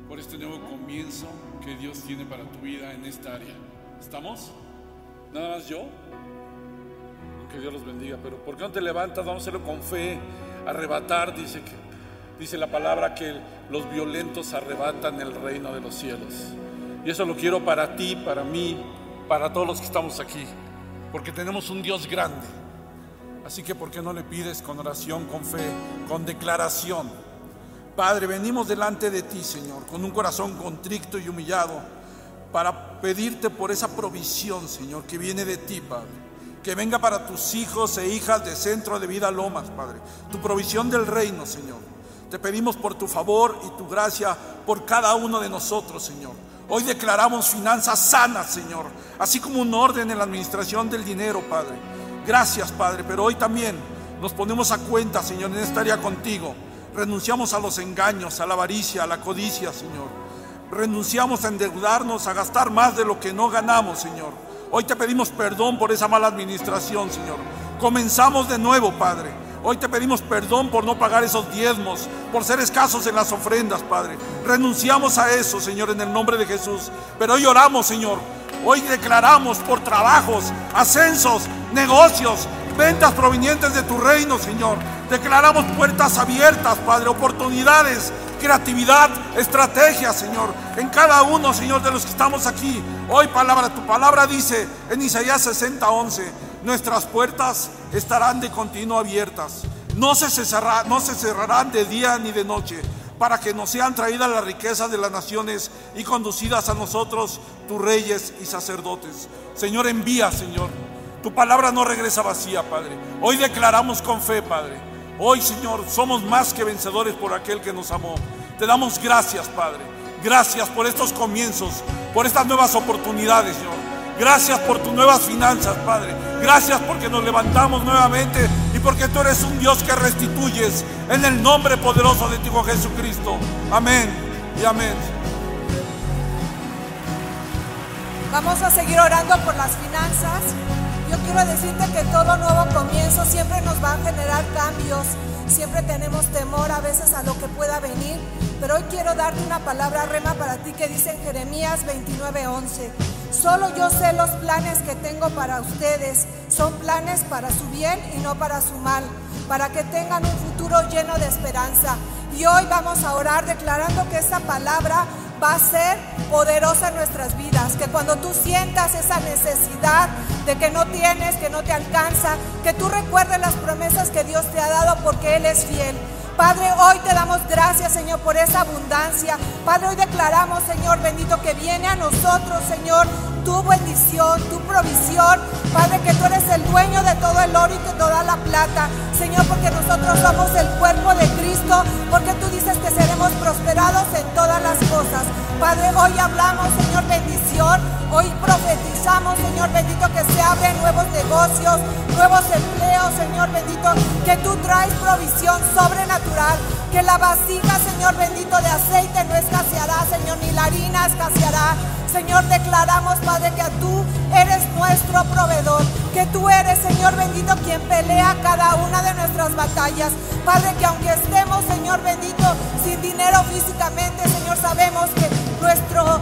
por este nuevo comienzo que Dios tiene para tu vida en esta área? ¿Estamos? ¿Nada más yo? Que Dios los bendiga, pero ¿por qué no te levantas? Vamos a hacerlo con fe, arrebatar, dice que dice la palabra que los violentos arrebatan el reino de los cielos. Y eso lo quiero para ti, para mí, para todos los que estamos aquí. Porque tenemos un Dios grande. Así que ¿por qué no le pides con oración, con fe, con declaración? Padre, venimos delante de ti, Señor, con un corazón contrito y humillado para pedirte por esa provisión, Señor, que viene de ti, Padre. Que venga para tus hijos e hijas de Centro de Vida Lomas, Padre. Tu provisión del reino, Señor. Te pedimos por tu favor y tu gracia por cada uno de nosotros, Señor. Hoy declaramos finanzas sanas, Señor, así como un orden en la administración del dinero, Padre. Gracias, Padre, pero hoy también nos ponemos a cuenta, Señor, en esta área contigo. Renunciamos a los engaños, a la avaricia, a la codicia, Señor. Renunciamos a endeudarnos, a gastar más de lo que no ganamos, Señor. Hoy te pedimos perdón por esa mala administración, Señor. Comenzamos de nuevo, Padre. Hoy te pedimos perdón por no pagar esos diezmos, por ser escasos en las ofrendas, Padre. Renunciamos a eso, Señor, en el nombre de Jesús. Pero hoy oramos, Señor. Hoy declaramos por trabajos, ascensos, negocios, ventas provenientes de tu reino, Señor. Declaramos puertas abiertas, Padre, oportunidades, creatividad, estrategia, Señor, en cada uno, Señor, de los que estamos aquí. Hoy palabra, tu palabra dice en Isaías 60, 11 nuestras puertas estarán de continuo abiertas. no se, no se cerrarán de día ni de noche, para que nos sean traídas las riquezas de las naciones y conducidas a nosotros, tus reyes y sacerdotes. Señor, envía, Señor. Tu palabra no regresa vacía, Padre. Hoy declaramos con fe, Padre. Hoy, Señor, somos más que vencedores por aquel que nos amó. Te damos gracias, Padre. Gracias por estos comienzos, por estas nuevas oportunidades, Señor. Gracias por tus nuevas finanzas, Padre. Gracias porque nos levantamos nuevamente y porque tú eres un Dios que restituyes en el nombre poderoso de tu Jesucristo. Amén y amén. Vamos a seguir orando por las finanzas. Yo quiero decirte que todo nuevo comienzo siempre nos va a generar cambios. Siempre tenemos temor a veces a lo que pueda venir. Pero hoy quiero darte una palabra rema para ti que dice en Jeremías 29:11. Solo yo sé los planes que tengo para ustedes. Son planes para su bien y no para su mal. Para que tengan un futuro lleno de esperanza. Y hoy vamos a orar declarando que esta palabra va a ser poderosa en nuestras vidas. Que cuando tú sientas esa necesidad de que no tienes, que no te alcanza, que tú recuerdes las promesas que Dios te ha dado porque Él es fiel. Padre, hoy te damos gracias, Señor, por esa abundancia. Padre, hoy declaramos, Señor, bendito que viene a nosotros, Señor, tu bendición, tu provisión. Padre, que tú eres el dueño de todo el oro y de toda la plata. Señor, porque nosotros somos el cuerpo de Cristo, porque tú dices que seremos prosperados en todas las cosas. Padre, hoy hablamos, Señor, bendición. Hoy profetizamos, Señor bendito, que se abren nuevos negocios, nuevos empleos, Señor bendito, que tú traes provisión sobrenatural. Que la vasija, Señor bendito, de aceite no escaseará, Señor, ni la harina escaseará. Señor, declaramos, Padre, que tú eres nuestro proveedor, que tú eres, Señor bendito, quien pelea cada una de nuestras batallas. Padre, que aunque estemos, Señor bendito, sin dinero físicamente, Señor, sabemos que nuestro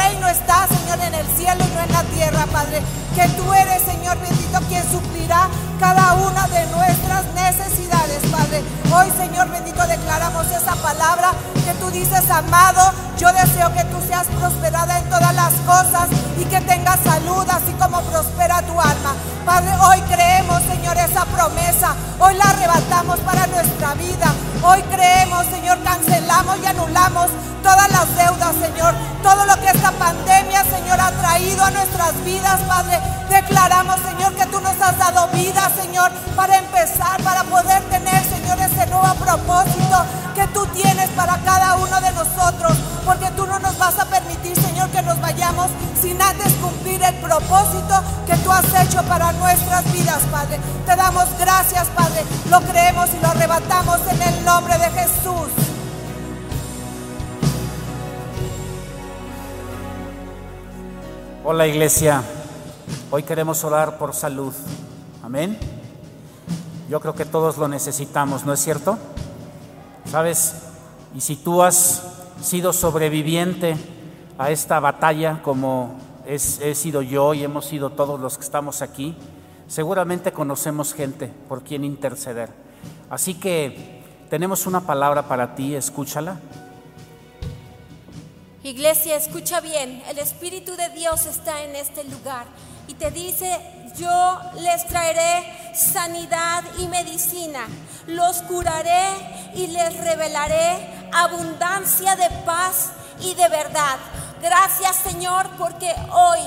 reino está, Señor, en el cielo y no en la tierra, Padre. Que tú eres, Señor bendito, quien suplirá cada una de nuestras necesidades, Padre. Hoy, Señor bendito, declaramos esa palabra que tú dices, amado. Yo deseo que tú seas prosperada en todas las cosas y que tengas salud, así como prospera tu alma. Padre, hoy creemos, Señor, esa promesa. Hoy la arrebatamos para nuestra vida. Hoy creemos, Señor, cancelamos y anulamos todas las deudas, Señor. Todo lo que esta pandemia, Señor, ha traído a nuestras vidas, Padre. Declaramos, Señor, que tú nos has dado vida, Señor, para empezar, para poder tener, Señor, ese nuevo propósito que tú tienes para cada uno de nosotros. Porque tú no nos vas a permitir, Señor, que nos vayamos sin antes cumplir el propósito que tú has hecho para nuestras vidas, Padre. Te damos gracias, Padre. Lo creemos y lo arrebatamos en el nombre de Jesús. Hola iglesia, hoy queremos orar por salud. Amén. Yo creo que todos lo necesitamos, ¿no es cierto? ¿Sabes? Y si tú has sido sobreviviente a esta batalla como he sido yo y hemos sido todos los que estamos aquí, seguramente conocemos gente por quien interceder. Así que tenemos una palabra para ti, escúchala. Iglesia, escucha bien, el Espíritu de Dios está en este lugar y te dice, yo les traeré sanidad y medicina, los curaré y les revelaré abundancia de paz y de verdad. Gracias Señor porque hoy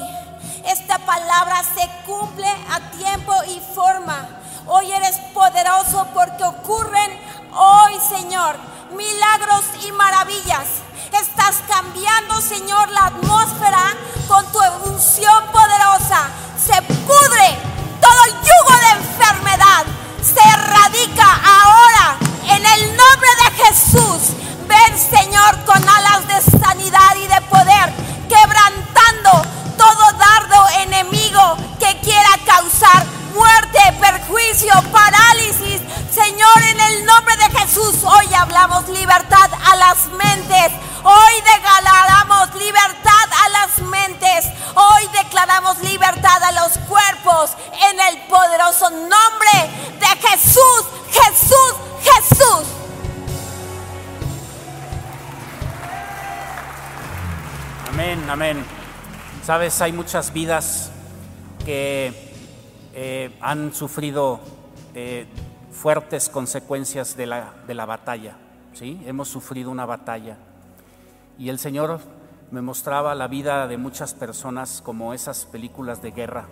esta palabra se cumple a tiempo y forma. Hoy eres poderoso porque ocurren hoy, Señor, milagros y maravillas Estás cambiando, Señor, la atmósfera con tu unción poderosa. Se pudre todo yugo de enfermedad. Se erradica ahora en el nombre de Jesús. Ven, Señor, con alas de sanidad y de poder, quebrantando todo dardo enemigo que quiera causar muerte, perjuicio, parálisis. Señor, en el nombre de Jesús, hoy hablamos libertad a las mentes. Hoy declaramos libertad a las mentes. Hoy declaramos libertad a los cuerpos en el poderoso nombre de Jesús, Jesús, Jesús. Amén, amén. Sabes, hay muchas vidas que eh, han sufrido eh, fuertes consecuencias de la, de la batalla. ¿sí? Hemos sufrido una batalla. Y el Señor me mostraba la vida de muchas personas como esas películas de guerra,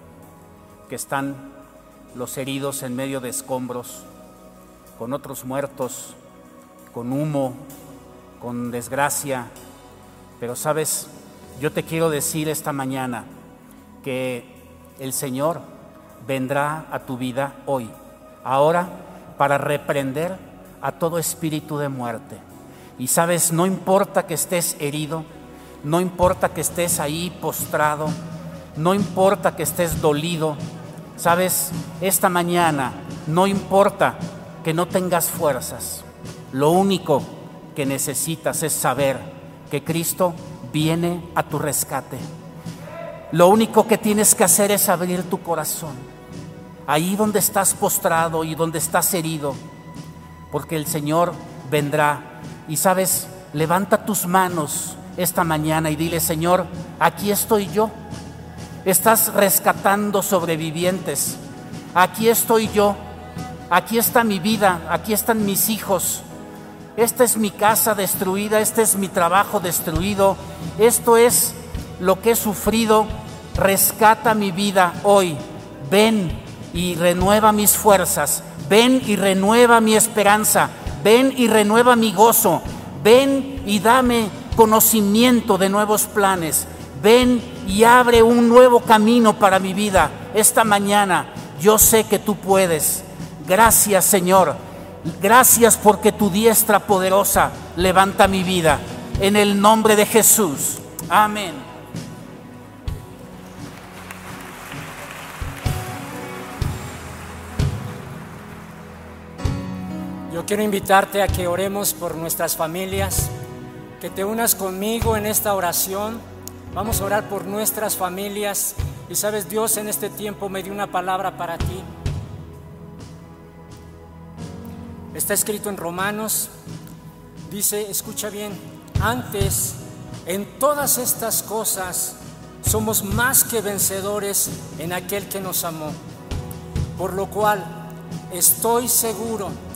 que están los heridos en medio de escombros, con otros muertos, con humo, con desgracia. Pero sabes, yo te quiero decir esta mañana que el Señor vendrá a tu vida hoy, ahora, para reprender a todo espíritu de muerte. Y sabes, no importa que estés herido, no importa que estés ahí postrado, no importa que estés dolido, sabes, esta mañana no importa que no tengas fuerzas, lo único que necesitas es saber que Cristo viene a tu rescate. Lo único que tienes que hacer es abrir tu corazón, ahí donde estás postrado y donde estás herido, porque el Señor vendrá. Y sabes, levanta tus manos esta mañana y dile, Señor, aquí estoy yo. Estás rescatando sobrevivientes. Aquí estoy yo. Aquí está mi vida. Aquí están mis hijos. Esta es mi casa destruida. Este es mi trabajo destruido. Esto es lo que he sufrido. Rescata mi vida hoy. Ven y renueva mis fuerzas. Ven y renueva mi esperanza. Ven y renueva mi gozo. Ven y dame conocimiento de nuevos planes. Ven y abre un nuevo camino para mi vida. Esta mañana yo sé que tú puedes. Gracias Señor. Gracias porque tu diestra poderosa levanta mi vida. En el nombre de Jesús. Amén. Quiero invitarte a que oremos por nuestras familias que te unas conmigo en esta oración. Vamos a orar por nuestras familias. Y sabes, Dios en este tiempo me dio una palabra para ti. Está escrito en Romanos. Dice, escucha bien, antes en todas estas cosas somos más que vencedores en aquel que nos amó. Por lo cual estoy seguro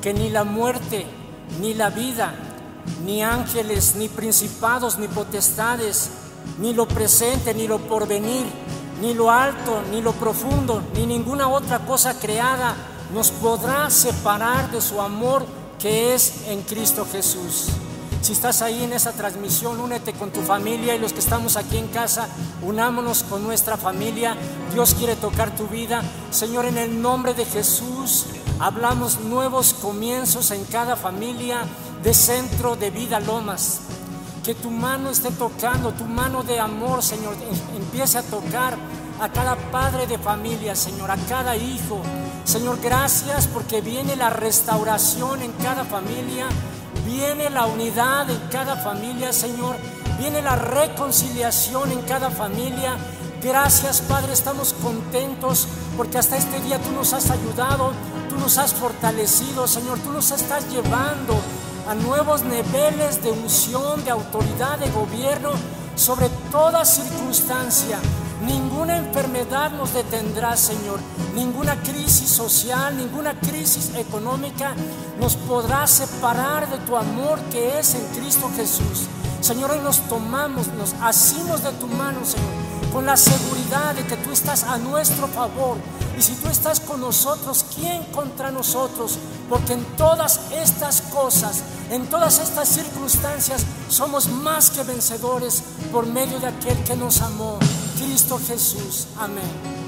que ni la muerte, ni la vida, ni ángeles, ni principados, ni potestades, ni lo presente, ni lo porvenir, ni lo alto, ni lo profundo, ni ninguna otra cosa creada nos podrá separar de su amor que es en Cristo Jesús. Si estás ahí en esa transmisión, únete con tu familia y los que estamos aquí en casa, unámonos con nuestra familia. Dios quiere tocar tu vida. Señor, en el nombre de Jesús, hablamos nuevos comienzos en cada familia de centro de vida Lomas. Que tu mano esté tocando, tu mano de amor, Señor, em, empiece a tocar a cada padre de familia, Señor, a cada hijo. Señor, gracias porque viene la restauración en cada familia, viene la unidad en cada familia, Señor, viene la reconciliación en cada familia. Gracias, Padre, estamos contentos porque hasta este día tú nos has ayudado, tú nos has fortalecido, Señor, tú nos estás llevando a nuevos niveles de unción, de autoridad, de gobierno sobre toda circunstancia. Ninguna enfermedad nos detendrá, Señor. Ninguna crisis social, ninguna crisis económica nos podrá separar de tu amor que es en Cristo Jesús. Señor, hoy nos tomamos, nos asimos de tu mano, Señor, con la seguridad de que tú estás a nuestro favor y si tú estás con nosotros, ¿quién contra nosotros? Porque en todas estas cosas, en todas estas circunstancias, somos más que vencedores por medio de aquel que nos amó, Cristo Jesús. Amén.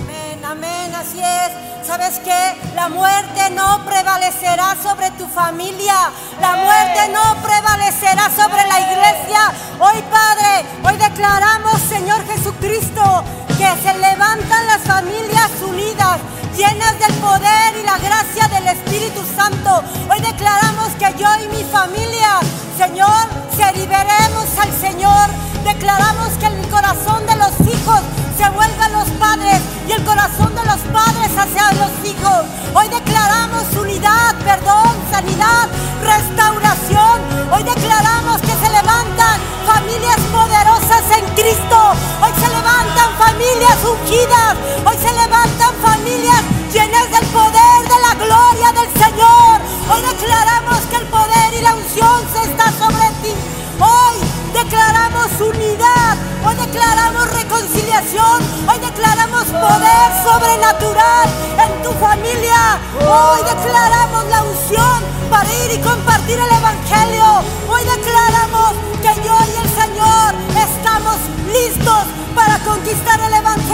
Amén, amén, así es. ¿Sabes qué? La muerte no prevalecerá sobre tu familia. La muerte no prevalecerá sobre la iglesia. Hoy, Padre, hoy declaramos, Señor Jesucristo, que se levantan las familias unidas, llenas del poder y la gracia del Espíritu Santo. Hoy declaramos que yo y mi familia, Señor, serviremos al Señor. Declaramos que el corazón de los hijos se vuelve a los padres y el corazón de los padres hacia los hijos. Hoy declaramos unidad, perdón, sanidad, restauración. Hoy declaramos que se levantan familias poderosas en Cristo. Hoy se levantan familias ungidas. Hoy se levantan familias llenas del poder, de la gloria del Señor. Hoy declaramos que el poder y la unción se está sobre ti unidad, hoy declaramos reconciliación, hoy declaramos poder sobrenatural en tu familia, hoy declaramos la unción para ir y compartir el Evangelio, hoy declaramos que yo y el Señor estamos listos para conquistar el Evangelio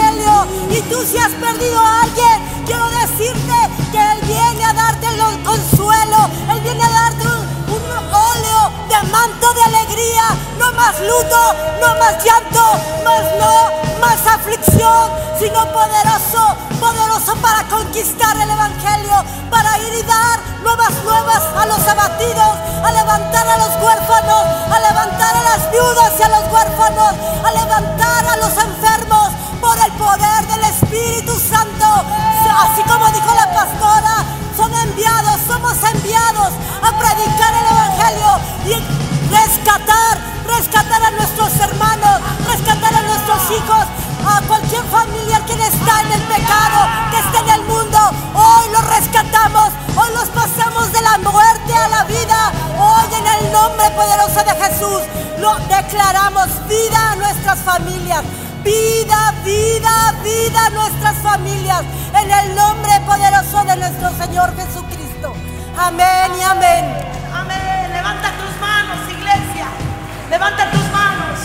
luto, no más llanto, más no, más aflicción, sino poderoso, poderoso para conquistar el Evangelio, para ir y dar nuevas nuevas a los abatidos, a levantar a los huérfanos, a levantar a las viudas y a los huérfanos, a levantar a los enfermos por el poder del Espíritu Santo. Así como dijo la pastora, son enviados, somos enviados a predicar el Evangelio y rescatar, rescatar a nuestros hermanos, rescatar a nuestros hijos, a cualquier familia que está en el pecado, que esté en el mundo. Hoy los rescatamos, hoy los pasamos de la muerte a la vida. Hoy en el nombre poderoso de Jesús lo declaramos vida a nuestras familias vida, vida, vida a nuestras familias. En el nombre poderoso de nuestro Señor Jesucristo. Amén y. Amén. Levanta tus manos.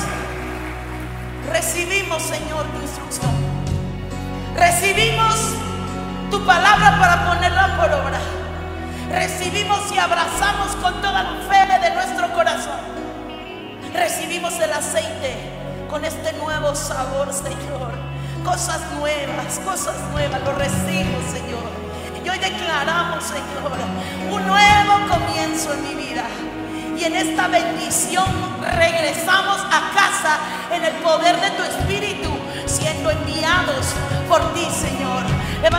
Recibimos, Señor, tu instrucción. Recibimos tu palabra para ponerla por obra. Recibimos y abrazamos con toda la fe de nuestro corazón. Recibimos el aceite con este nuevo sabor, Señor. Cosas nuevas, cosas nuevas, lo recibo, Señor. Y hoy declaramos, Señor, un nuevo comienzo en mi vida. Y en esta bendición regresamos a casa en el poder de tu Espíritu, siendo enviados por ti, Señor.